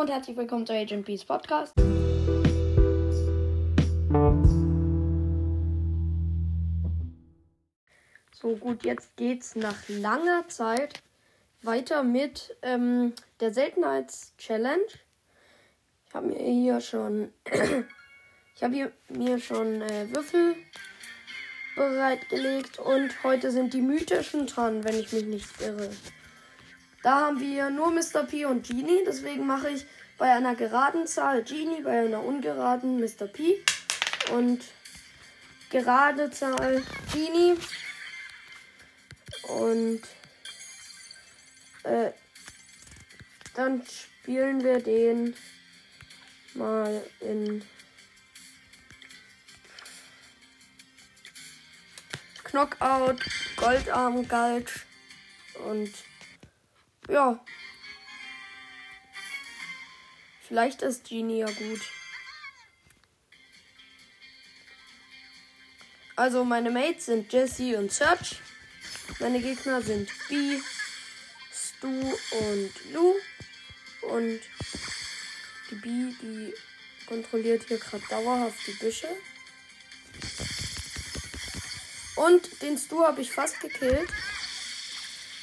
und herzlich willkommen zu Agent Peace Podcast. So gut, jetzt geht's nach langer Zeit weiter mit ähm, der Seltenheits-Challenge. Ich habe mir hier schon, ich habe mir schon äh, Würfel bereitgelegt und heute sind die mythischen dran, wenn ich mich nicht irre. Da haben wir nur Mr. P und Genie, deswegen mache ich bei einer geraden Zahl Genie, bei einer ungeraden Mr. P und gerade Zahl Genie und äh, dann spielen wir den mal in Knockout, Goldarm, Galt und ja. Vielleicht ist Genie ja gut. Also meine Mates sind Jesse und Search. Meine Gegner sind B, Stu und Lou. Und die B, die kontrolliert hier gerade dauerhaft die Büsche. Und den Stu habe ich fast gekillt.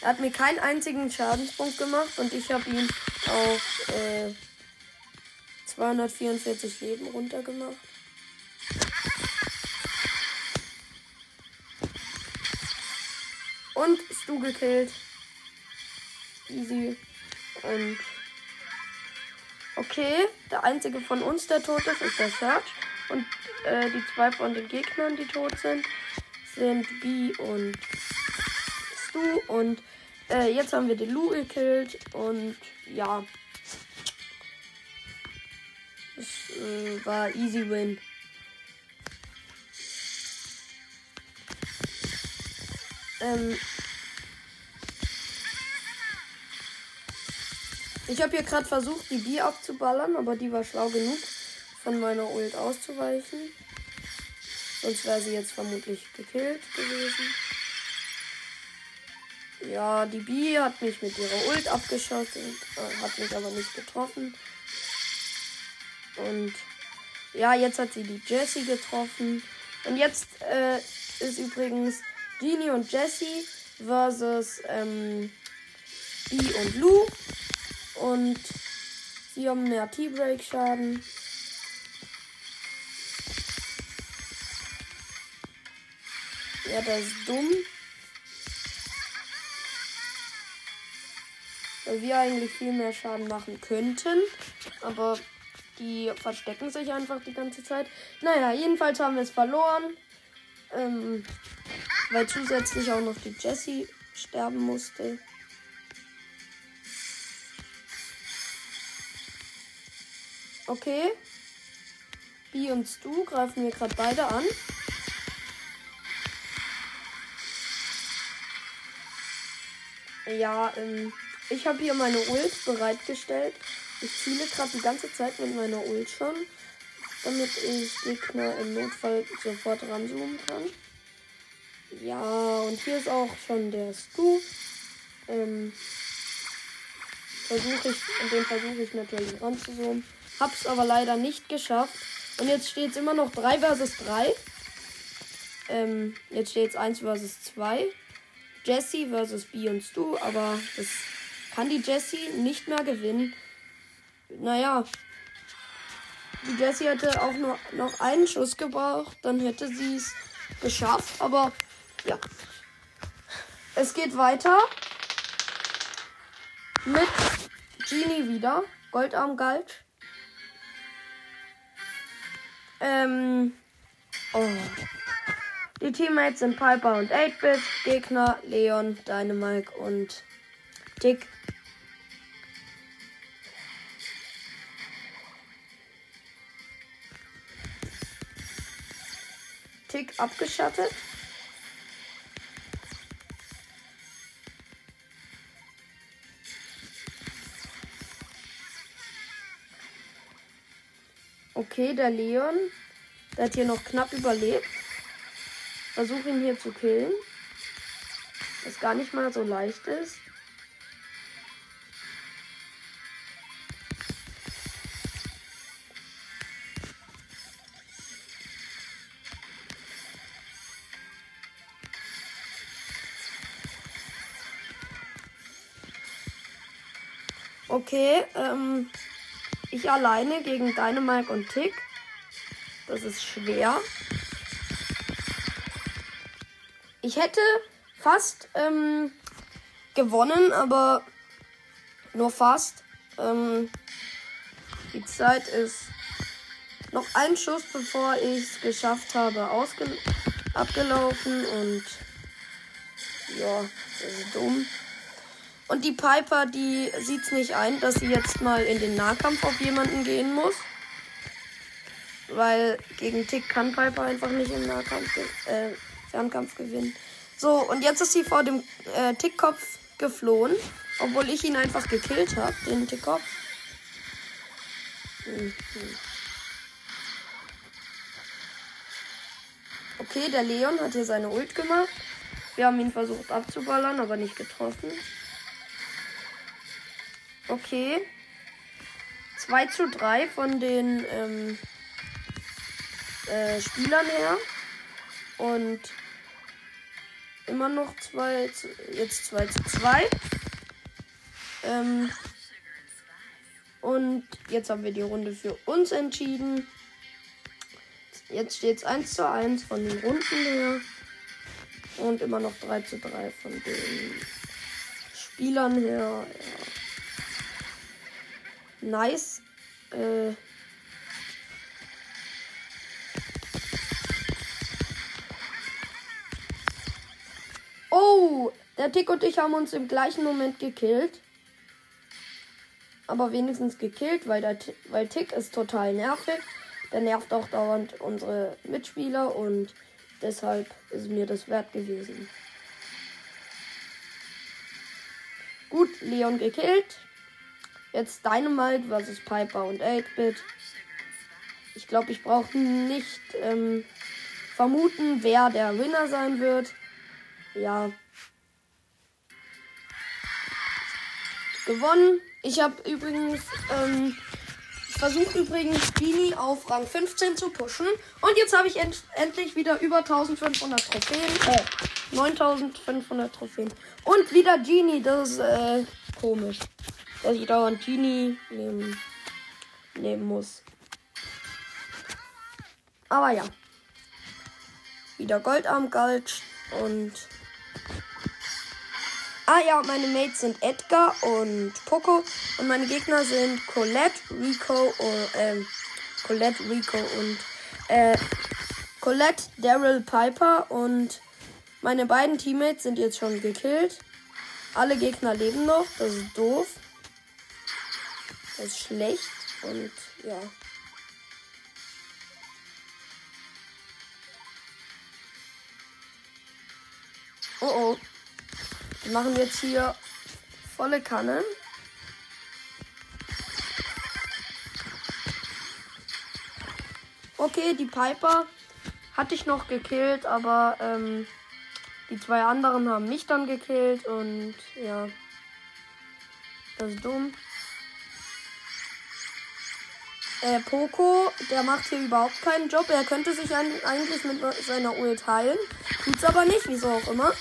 Er hat mir keinen einzigen Schadenspunkt gemacht und ich habe ihn auf äh, 244 Leben runtergemacht. Und Stu gekillt. Easy. Und okay, der einzige von uns, der tot ist, ist der Search. Und äh, die zwei von den Gegnern, die tot sind, sind B und Stu. Und äh, jetzt haben wir den Lu gekillt. Und ja. Es äh, war easy win. Ähm, ich habe hier gerade versucht, die B abzuballern, aber die war schlau genug, von meiner Ult auszuweichen. Sonst wäre sie jetzt vermutlich gekillt gewesen. Ja, die B hat mich mit ihrer Ult abgeschossen, äh, hat mich aber nicht getroffen. Und ja, jetzt hat sie die Jessie getroffen. Und jetzt äh, ist übrigens Genie und Jessie versus ähm, B und Lou. Und sie haben mehr T-Break-Schaden. Ja, das ist dumm. Weil wir eigentlich viel mehr Schaden machen könnten. Aber die verstecken sich einfach die ganze Zeit. Naja, jedenfalls haben wir es verloren. Ähm, weil zusätzlich auch noch die Jessie sterben musste. Okay. B und Stu greifen wir gerade beide an. Ja, ähm, ich habe hier meine Ult bereitgestellt. Ich ziele gerade die ganze Zeit mit meiner Ult schon, damit ich Gegner im Notfall sofort ranzoomen kann. Ja, und hier ist auch schon der Stu. Ähm, versuche ich, und den versuche ich natürlich ranzuzoomen. Hab's aber leider nicht geschafft. Und jetzt steht es immer noch 3 versus 3. Ähm, jetzt steht es 1 versus 2. Jesse versus B und Stu, aber das kann die Jessie nicht mehr gewinnen. Naja, die Jessie hätte auch nur noch einen Schuss gebraucht, dann hätte sie es geschafft, aber ja. Es geht weiter mit Genie wieder. Goldarm galt. Ähm. Oh. Die Teammates sind Piper und 8-Bit. Gegner Leon, Dynamike und Tick. Tick abgeschattet. Okay, der Leon. Der hat hier noch knapp überlebt. Versuche ihn hier zu killen. Was gar nicht mal so leicht ist. Alleine gegen Dynamite und Tick. Das ist schwer. Ich hätte fast ähm, gewonnen, aber nur fast. Ähm, die Zeit ist noch ein Schuss, bevor ich es geschafft habe, abgelaufen und ja, das ist dumm. Und die Piper, die sieht es nicht ein, dass sie jetzt mal in den Nahkampf auf jemanden gehen muss. Weil gegen Tick kann Piper einfach nicht im Nahkampf, äh, Fernkampf gewinnen. So, und jetzt ist sie vor dem äh, Tickkopf geflohen. Obwohl ich ihn einfach gekillt habe, den Tickkopf. Okay, der Leon hat hier seine Ult gemacht. Wir haben ihn versucht abzuballern, aber nicht getroffen. Okay. 2 zu 3 von den ähm, äh, Spielern her. Und immer noch 2 zu, jetzt 2 zu 2. Ähm, und jetzt haben wir die Runde für uns entschieden. Jetzt steht es 1 zu 1 von den Runden her. Und immer noch 3 zu 3 von den Spielern her. Ja. Nice. Äh. Oh, der Tick und ich haben uns im gleichen Moment gekillt. Aber wenigstens gekillt, weil, der, weil Tick ist total nervig. Der nervt auch dauernd unsere Mitspieler und deshalb ist mir das wert gewesen. Gut, Leon gekillt. Jetzt Dynamite versus Piper und 8-Bit. Ich glaube, ich brauche nicht ähm, vermuten, wer der Winner sein wird. Ja. Gewonnen. Ich habe übrigens, ähm, ich versuche übrigens Genie auf Rang 15 zu pushen. Und jetzt habe ich end endlich wieder über 1500 Trophäen. Äh, 9500 Trophäen. Und wieder Genie, das ist äh, komisch dass ich dauernd Genie nehmen, nehmen muss. Aber ja. Wieder Goldarm Gulch und. Ah ja, meine Mates sind Edgar und Poco und meine Gegner sind Colette, Rico und ähm, Colette, Rico und äh, Colette, Daryl, Piper und meine beiden Teammates sind jetzt schon gekillt. Alle Gegner leben noch, das ist doof. Das ist schlecht und ja. Oh oh. Wir machen jetzt hier volle Kanne. Okay, die Piper hatte ich noch gekillt, aber ähm, die zwei anderen haben mich dann gekillt und ja. Das ist dumm. Äh, Poco, der macht hier überhaupt keinen Job. Er könnte sich eigentlich mit seiner Ult heilen. Tut's aber nicht, wieso auch immer.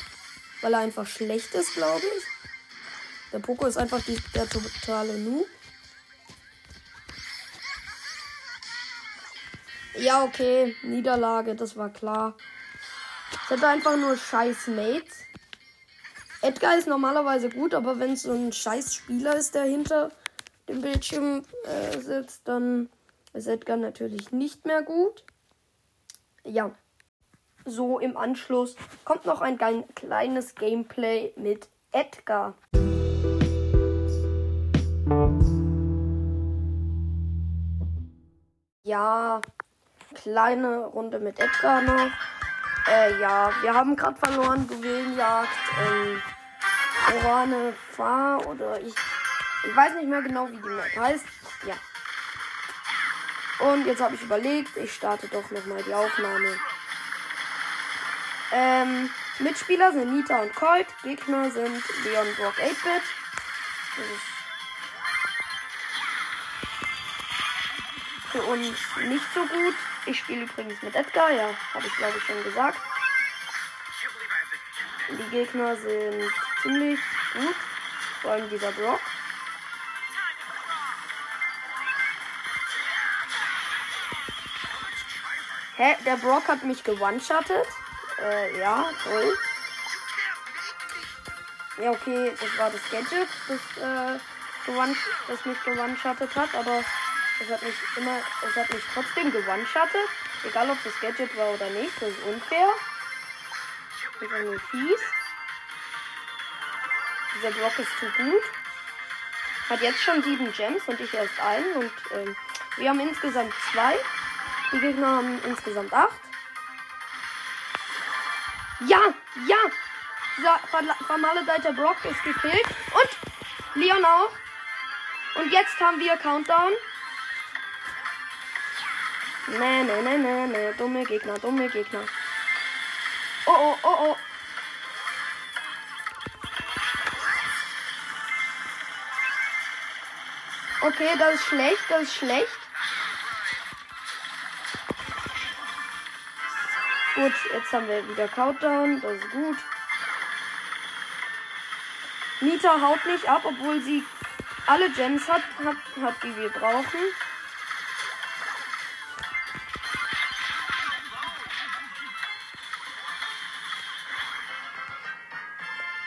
Weil er einfach schlecht ist, glaube ich. Der Poco ist einfach die, der totale Nu. Ja, okay. Niederlage, das war klar. Ich hatte einfach nur scheiß Mates. Edgar ist normalerweise gut, aber wenn es so ein scheiß Spieler ist, der hinter dem Bildschirm äh, sitzt, dann ist Edgar natürlich nicht mehr gut. Ja. So im Anschluss kommt noch ein kleines Gameplay mit Edgar. Ja, kleine Runde mit Edgar noch. Äh, ja, wir haben gerade verloren. Juwelenjagd. Ähm, Orane Fahr oder ich ich weiß nicht mehr genau, wie die Map heißt. Ja. Und jetzt habe ich überlegt, ich starte doch nochmal die Aufnahme. Ähm, Mitspieler sind Nita und Colt. Gegner sind Leon Brock 8-Bit. Das ist für uns nicht so gut. Ich spiele übrigens mit Edgar, ja, habe ich glaube ich schon gesagt. Die Gegner sind ziemlich gut, vor allem dieser Brock. Hä? Der Brock hat mich gewone-shottet? Äh, ja, toll. Ja, okay, das war das Gadget, das, äh, gewone das mich gewone-shottet hat, aber es hat mich immer, es hat mich trotzdem gewone-shottet. Egal ob das Gadget war oder nicht, das ist unfair. Das ist nur fies. Dieser Block ist zu gut. Hat jetzt schon sieben Gems und ich erst einen. Und ähm, wir haben insgesamt zwei. Die Gegner haben insgesamt acht. Ja, ja. Dieser vermaledeite Brock ist gekillt. Und Leon auch. Und jetzt haben wir Countdown. Nee, nee, nee, nee, nee. Dumme Gegner, dumme Gegner. Oh, oh, oh, oh. Okay, das ist schlecht, das ist schlecht. Gut, jetzt haben wir wieder Countdown, das ist gut. Nita haut nicht ab, obwohl sie alle Gems hat, hat, hat die wir brauchen.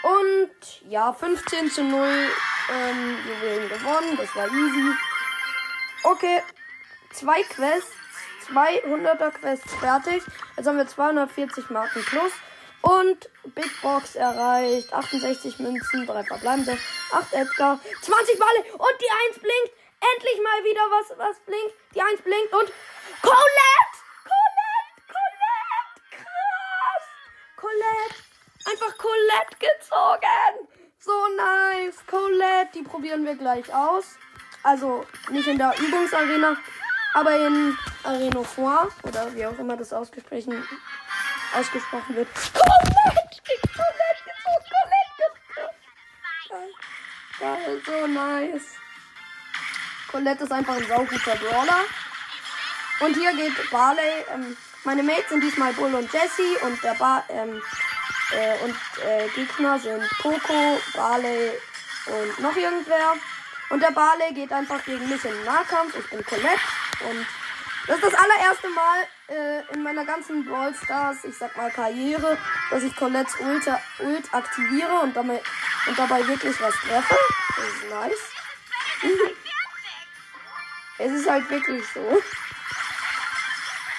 Und ja, 15 zu 0 ähm, Juwelen gewonnen. Das war easy. Okay. Zwei Quests. 200er Quests fertig. Jetzt haben wir 240 Marken plus. Und Big Box erreicht. 68 Münzen, 3 verbleibende, 8 Edgar, 20 Bale und die 1 blinkt. Endlich mal wieder was, was blinkt. Die 1 blinkt und Colette! Colette! Colette! Krass! Colette! Einfach Colette gezogen! So nice. Colette, die probieren wir gleich aus. Also nicht in der Übungsarena, aber in Arena Four oder wie auch immer das ausgesprochen, ausgesprochen wird. Colette! Colette gezogen, Colette gezogen. So nice. Colette ist einfach ein sauguter Brawler. Und hier geht Barley. Ähm, meine Mates sind diesmal Bull und Jesse und der Bar, ähm, äh, und äh, Gegner sind Poco, Barley und noch irgendwer. Und der Barley geht einfach gegen mich in den Nahkampf. Ich bin Colette. Und das ist das allererste Mal äh, in meiner ganzen Brawl Stars, ich sag mal Karriere, dass ich Colettes Ult, Ult aktiviere und dabei, und dabei wirklich was treffe. Das ist nice. es ist halt wirklich so.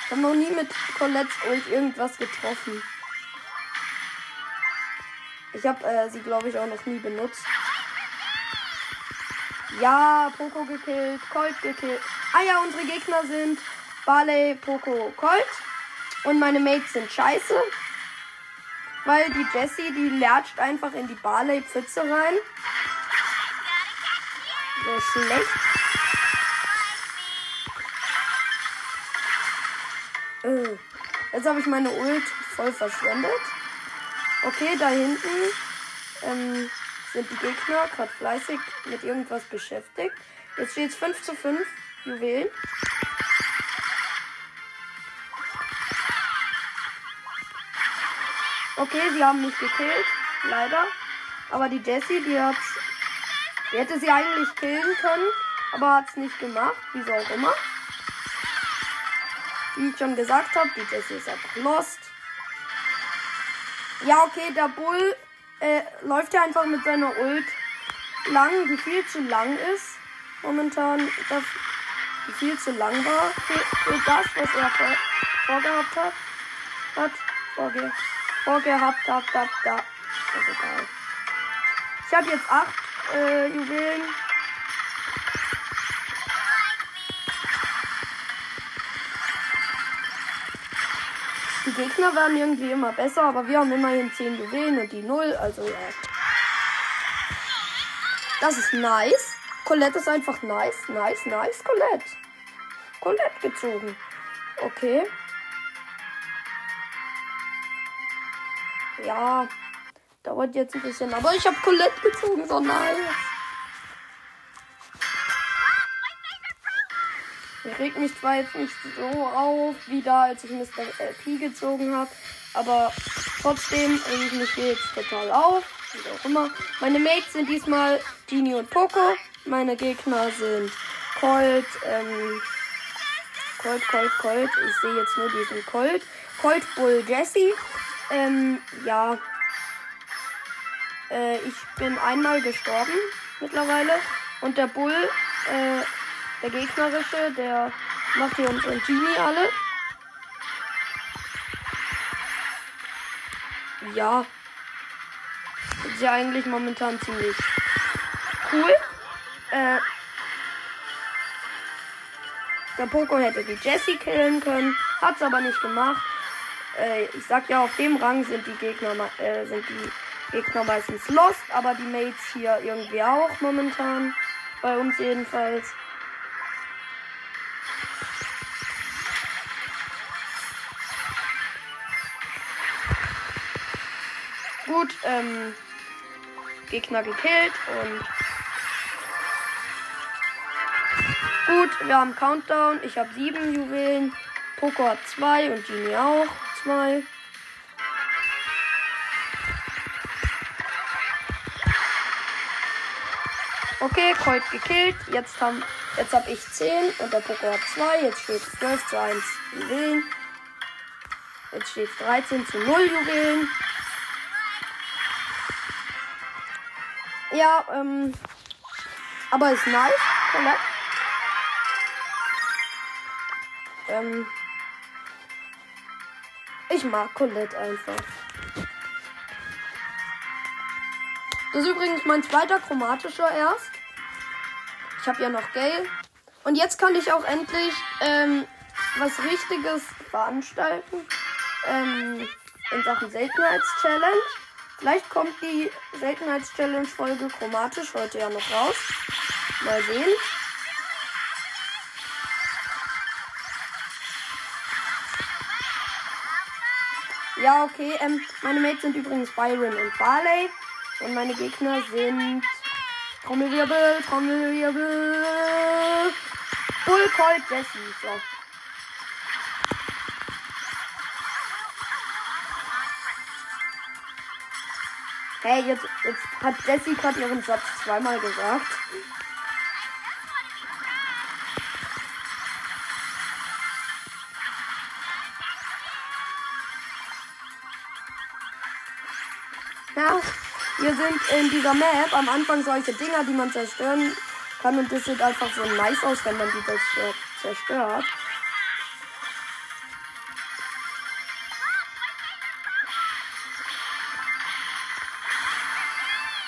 Ich habe noch nie mit Colettes Ult irgendwas getroffen. Ich habe äh, sie, glaube ich, auch noch nie benutzt. Ja, Poco gekillt, Colt gekillt. Ah ja, unsere Gegner sind Barley, Poco, Colt. Und meine Mates sind scheiße. Weil die Jessie, die lertscht einfach in die Barley-Pfütze rein. So schlecht. Äh, jetzt habe ich meine Ult voll verschwendet. Okay, da hinten ähm, sind die Gegner gerade fleißig mit irgendwas beschäftigt. Jetzt steht es 5 zu 5 Juwelen. Okay, sie haben mich gekillt. Leider. Aber die Jessie, die hat die hätte sie eigentlich killen können, aber hat es nicht gemacht. Wieso auch immer. Wie ich schon gesagt habe, die Jessie ist einfach lost. Ja, okay, der Bull äh, läuft ja einfach mit seiner Ult lang, die viel zu lang ist. Momentan, das, viel zu lang war für, für das, was er vor, vorgehabt hat. Hat vorge, vorgehabt, hat, hat, da. Ist egal. Ich habe jetzt acht äh, Juwelen. Die Gegner werden irgendwie immer besser, aber wir haben immerhin 10 Juwelen und die 0, also ja. Das ist nice. Colette ist einfach nice, nice, nice, Colette. Colette gezogen. Okay. Ja, dauert jetzt ein bisschen, aber ich habe Colette gezogen, so nice. Ich reg mich zwar jetzt nicht so auf, wie da, als ich Mr. LP gezogen habe, aber trotzdem reg ich mich jetzt total auf. Wie auch immer. Meine Mates sind diesmal Genie und Poco. Meine Gegner sind Colt, ähm, Colt, Colt, Colt. Ich sehe jetzt nur diesen Colt. Colt, Bull, Jesse. Ähm, ja. Äh, ich bin einmal gestorben mittlerweile. Und der Bull, äh, der gegnerische, der macht hier unseren Genie alle. Ja. Ist ja eigentlich momentan ziemlich cool. Äh, der Poco hätte die Jessie killen können, hat's aber nicht gemacht. Äh, ich sag ja, auf dem Rang sind die Gegner, äh, sind die Gegner meistens lost, aber die Mates hier irgendwie auch momentan. Bei uns jedenfalls. Gut, ähm, Gegner gekillt und gut, wir haben Countdown. Ich habe sieben Juwelen. Poco hat zwei und Genie auch zwei. Okay, Colt gekillt. Jetzt haben jetzt habe ich 10 und der Poco hat 2. Jetzt steht es 12 zu 1 Juwelen. Jetzt steht es 13 zu 0 Juwelen. Ja, ähm. Aber ist nice. Colette. Ähm. Ich mag Colette einfach. Das ist übrigens mein zweiter chromatischer erst. Ich habe ja noch Gale. Und jetzt kann ich auch endlich ähm, was Richtiges veranstalten. Ähm, in Sachen Seltenheitschallenge. Vielleicht kommt die Seltenheitschallenge-Folge chromatisch heute ja noch raus. Mal sehen. Ja, okay. Ähm, meine Mates sind übrigens Byron und Barley. Und meine Gegner sind Trommelwirbel, Trommelwirbel, Bull, Colt, Jesse. So. Hey, jetzt, jetzt hat Jessie gerade ihren Satz zweimal gesagt. Ja, wir sind in dieser Map am Anfang solche Dinger, die man zerstören kann. Und das sieht einfach so nice aus, wenn man die zerstört.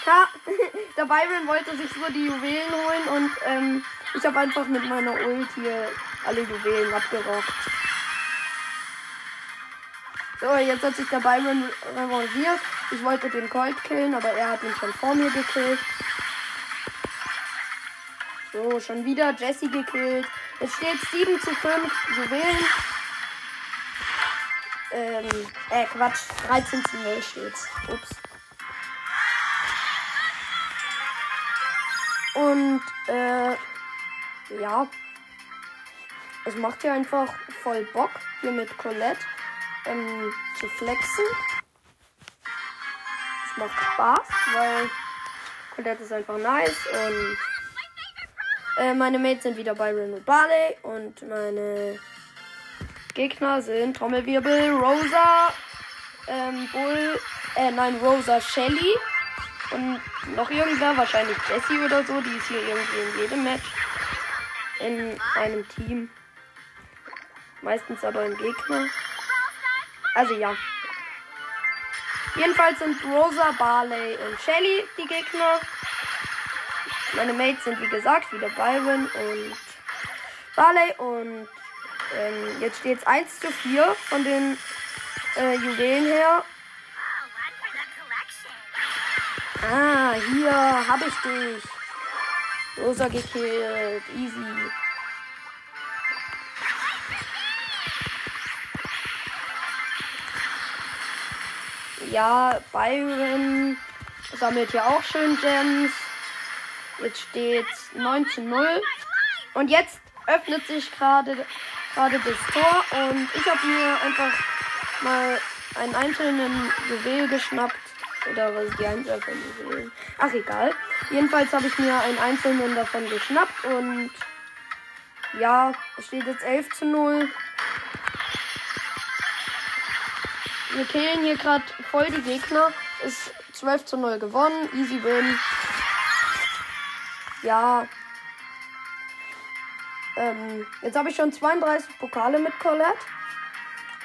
Ja, der Byron wollte sich so die Juwelen holen und ähm, ich habe einfach mit meiner Ult hier alle Juwelen abgerockt. So, jetzt hat sich der Byron revanchiert. Ich wollte den Colt killen, aber er hat ihn schon vor mir gekillt. So, schon wieder Jesse gekillt. Es steht 7 zu 5 Juwelen. Ähm, äh, Quatsch. 13 zu 0 steht's. Ups. Und, äh, ja. Es macht hier einfach voll Bock, hier mit Colette ähm, zu flexen macht Spaß, weil Colette ist einfach nice und äh, meine Mates sind wieder bei Renault Barley und meine Gegner sind Trommelwirbel, Rosa, ähm, Bull, äh, nein, Rosa Shelly und noch irgendwer, wahrscheinlich Jessie oder so, die ist hier irgendwie in jedem Match in einem Team. Meistens aber im Gegner. Also ja. Jedenfalls sind Rosa, Barley und Shelly die Gegner. Meine Mates sind wie gesagt wieder Byron und Barley und ähm, jetzt steht es 1 zu 4 von den äh, Juwelen her. Ah, hier habe ich dich. Rosa gekillt. Easy. Ja, Byron sammelt ja auch schön Gems. Jetzt steht 9 zu 0. Und jetzt öffnet sich gerade gerade das Tor und ich habe mir einfach mal einen einzelnen Juwel geschnappt. Oder was die von Juwelen? Ach egal. Jedenfalls habe ich mir einen einzelnen davon geschnappt und Ja, es steht jetzt 11 zu 0. Wir killen hier gerade voll die Gegner. Ist 12 zu 0 gewonnen. Easy win. Ja. Ähm, jetzt habe ich schon 32 Pokale mit Colette.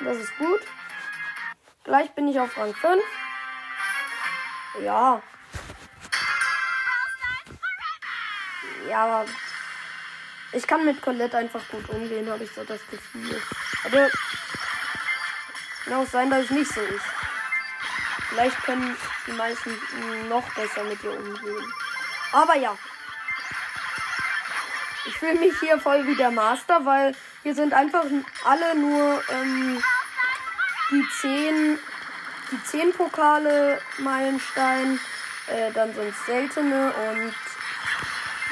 Das ist gut. Gleich bin ich auf Rang 5. Ja. Ja, ich kann mit Colette einfach gut umgehen, habe ich so das Gefühl. Aber kann auch sein, dass es nicht so ist. Vielleicht können die meisten noch besser mit ihr umgehen. Aber ja. Ich fühle mich hier voll wie der Master, weil hier sind einfach alle nur ähm, die 10 die 10 Pokale Meilenstein. Äh, dann sind es seltene und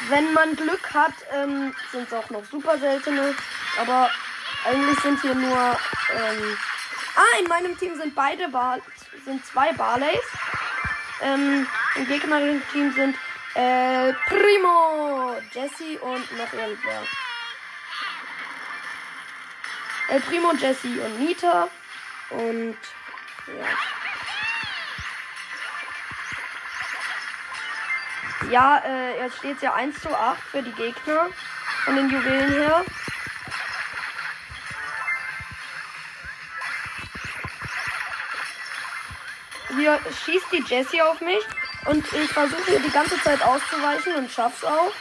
wenn man Glück hat, ähm, sind es auch noch super seltene. Aber eigentlich sind hier nur. Ähm, ah, in meinem Team sind beide Bar sind zwei Barleys. Ähm, Im gegnerischen Team sind äh, Primo, Jesse und noch irgendwer. El Primo, Jesse und Nita. Und ja. Ja, äh, jetzt steht es ja 1 zu 8 für die Gegner von den Juwelen her. Hier schießt die Jessie auf mich und ich versuche hier die ganze Zeit auszuweichen und schaff's auch.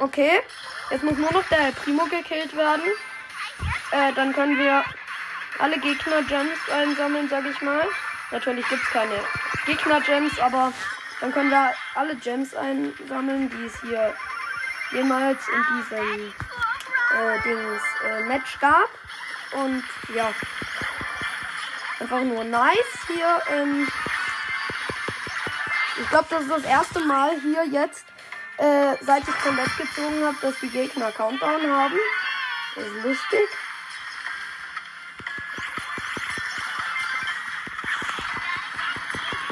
Okay, jetzt muss nur noch der Primo gekillt werden. Äh, dann können wir alle Gegner-Gems einsammeln, sag ich mal. Natürlich gibt es keine Gegner-Gems, aber dann können wir alle Gems einsammeln, die es hier jemals in diesem äh, Dings, äh, Match gab. Und ja, einfach nur nice hier. Ähm, ich glaube, das ist das erste Mal hier jetzt, äh, seit ich Colette gezogen habe, dass die Gegner Countdown haben. Das ist lustig.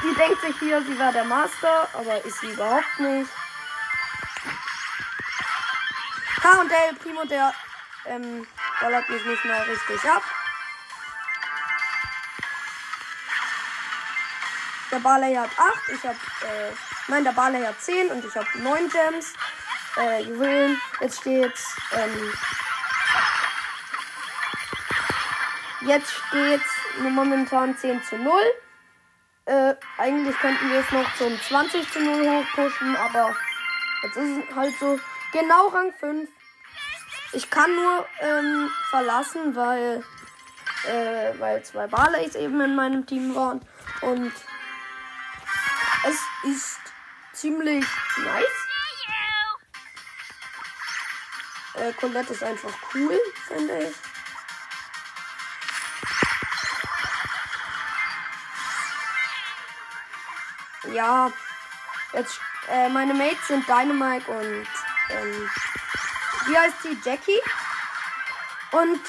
Die denkt sich hier, sie war der Master, aber ist sie überhaupt nicht. Und der Primo, der ähm, ballert mich nicht mehr richtig ab. Der Barley hat 8, ich hab, äh, nein, der Barley hat 10 und ich habe 9 Gems. Äh, Juwelen. Jetzt steht's, ähm, jetzt steht's momentan 10 zu 0. Äh, eigentlich könnten wir es noch zum 20 zu 0 hochpushen, aber jetzt ist es halt so. Genau Rang 5. Ich kann nur ähm, verlassen, weil, äh, weil zwei Barleys eben in meinem Team waren. Und es ist ziemlich nice. Äh, Colette ist einfach cool, finde ich. Ja, jetzt äh, meine Mates sind Dynamite und ähm, wie heißt sie? Jackie. Und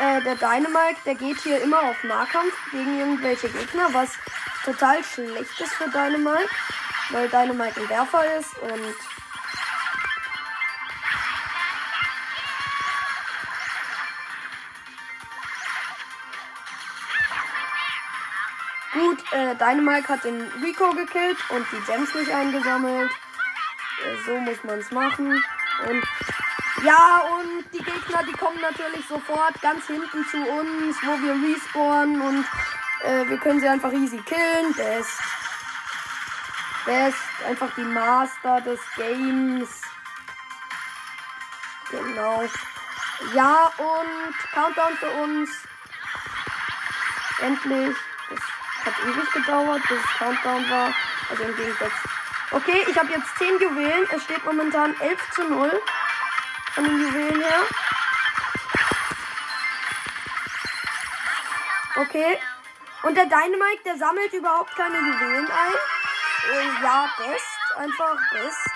äh, der Dynamite, der geht hier immer auf Nahkampf gegen irgendwelche Gegner, was total schlecht ist für Dynamite, weil Dynamite ein Werfer ist und Gut, äh, Dynamite hat den Rico gekillt und die Gems nicht eingesammelt. So muss man es machen. Und ja, und die Gegner, die kommen natürlich sofort ganz hinten zu uns, wo wir respawnen und äh, wir können sie einfach easy killen. Best. Best. Einfach die Master des Games. Genau. Ja, und Countdown für uns. Endlich. Das hat ewig gedauert, bis Countdown war. Also im Gegensatz. Okay, ich habe jetzt 10 Juwelen. Es steht momentan 11 zu 0 von den Juwelen her. Okay. Und der Dynamite, der sammelt überhaupt keine Juwelen ein. Äh, ja, best. Einfach best.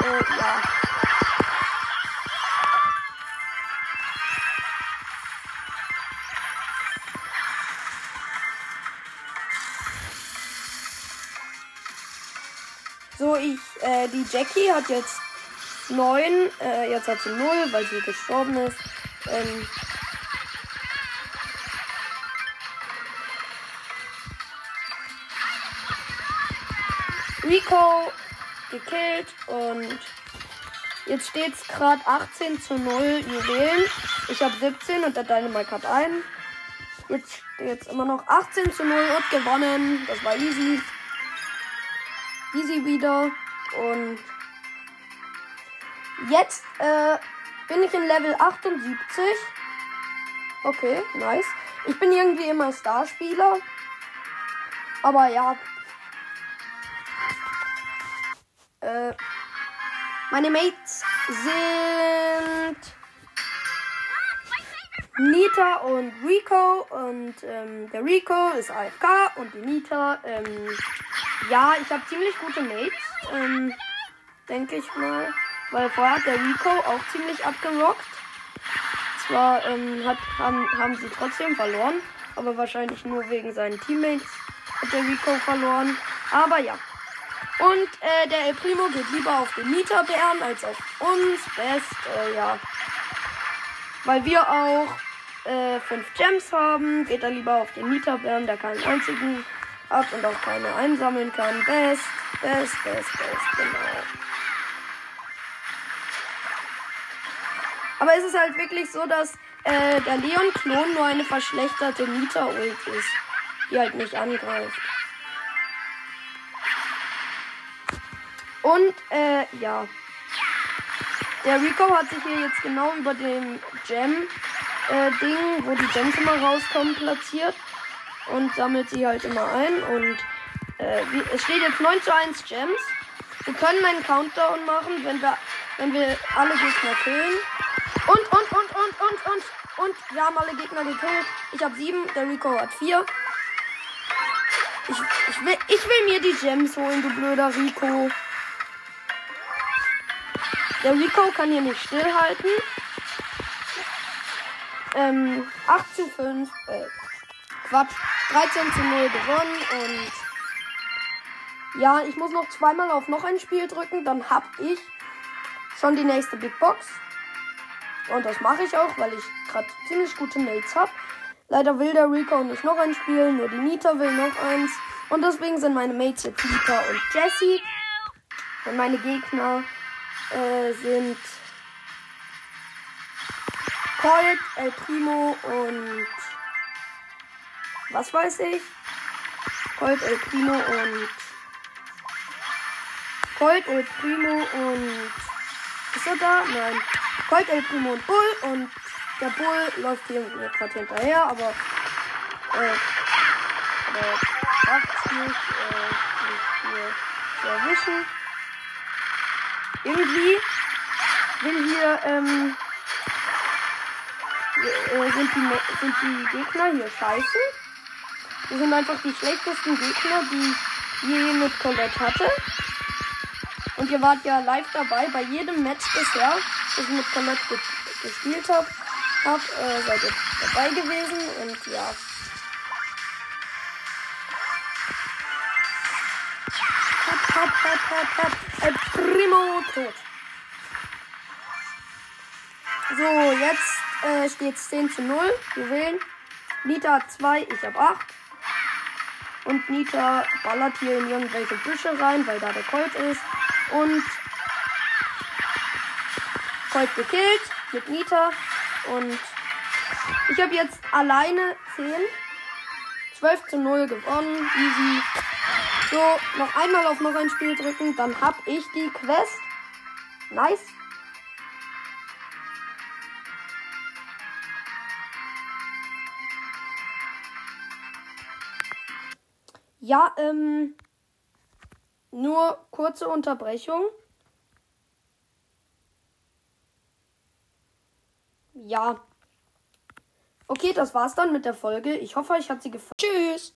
Äh, ja. Äh, die Jackie hat jetzt 9, äh, jetzt hat sie 0, weil sie gestorben ist. Ähm, Rico gekillt und jetzt steht es gerade 18 zu 0 Juwelen. Ich habe 17 und der Dynamite hat einen. Jetzt steht immer noch 18 zu 0 und gewonnen. Das war easy. Easy wieder. Und jetzt äh, bin ich in Level 78. Okay, nice. Ich bin irgendwie immer Starspieler. Aber ja, Äh, meine Mates sind Nita und Rico. Und ähm, der Rico ist AFK und die Nita, ähm, ja, ich habe ziemlich gute Mates, ähm, denke ich mal. Weil vorher hat der Rico auch ziemlich abgerockt. Zwar ähm, hat, haben, haben sie trotzdem verloren, aber wahrscheinlich nur wegen seinen Teammates hat der Rico verloren. Aber ja, und äh, der El Primo geht lieber auf den Mieterbären als auf uns. Best, äh, ja. Weil wir auch äh, fünf Gems haben, geht er lieber auf den Mieterbären, der keinen einzigen hat und auch keine einsammeln kann. Best, best, best, best, genau. Aber es ist halt wirklich so, dass äh, der Leon-Klon nur eine verschlechterte Mieter-Ult ist, die halt nicht angreift. Und, äh, ja. Der Rico hat sich hier jetzt genau über dem Gem äh, wo die Gems immer rauskommen, platziert. Und sammelt sie halt immer ein. Und äh, es steht jetzt 9 zu 1 Gems. Wir können einen Countdown machen, wenn wir, wenn wir alle Gegner killen. Und, und, und, und, und, und, und. Wir haben alle Gegner gekillt. Ich habe 7, der Rico hat 4. Ich, ich, will, ich will mir die Gems holen, du blöder Rico. Der Rico kann hier nicht stillhalten. Ähm, 8 zu 5, äh, Quatsch, 13 zu 0 gewonnen und ja, ich muss noch zweimal auf noch ein Spiel drücken, dann hab ich schon die nächste Big Box. Und das mache ich auch, weil ich gerade ziemlich gute Mates habe. Leider will der Rico nicht noch ein Spiel, nur die Nita will noch eins. Und deswegen sind meine Mates jetzt Nita und Jessie. Und meine Gegner äh, sind Colt, El Primo und was weiß ich? Colt, El Primo und Colt, El Primo und ist er da? Nein. Colt, El Primo und Bull und der Bull läuft hier gerade hinterher, aber äh, aber schafft nicht, äh, nicht hier zu erwischen. Irgendwie will hier, ähm, äh, sind, die, sind die Gegner hier scheiße. Wir sind einfach die schlechtesten Gegner, die ich je mit Colette hatte. Und ihr wart ja live dabei bei jedem Match bisher, das ich mit Colette ge gespielt habe. Hab, äh, seid ihr dabei gewesen und ja. Hab, hab, hab, hab, hab. El Primo tot. So, jetzt äh, steht es 10 zu 0. Juwelen. Nita hat 2, ich habe 8. Und Nita ballert hier in irgendwelche Büsche rein, weil da der Colt ist. Und Colt gekillt mit Nita. Und ich habe jetzt alleine 10. 12 zu 0 gewonnen. Easy. So, noch einmal auf noch ein Spiel drücken, dann hab ich die Quest. Nice. Ja, ähm, nur kurze Unterbrechung. Ja. Okay, das war's dann mit der Folge. Ich hoffe, euch hat sie gefallen. Tschüss.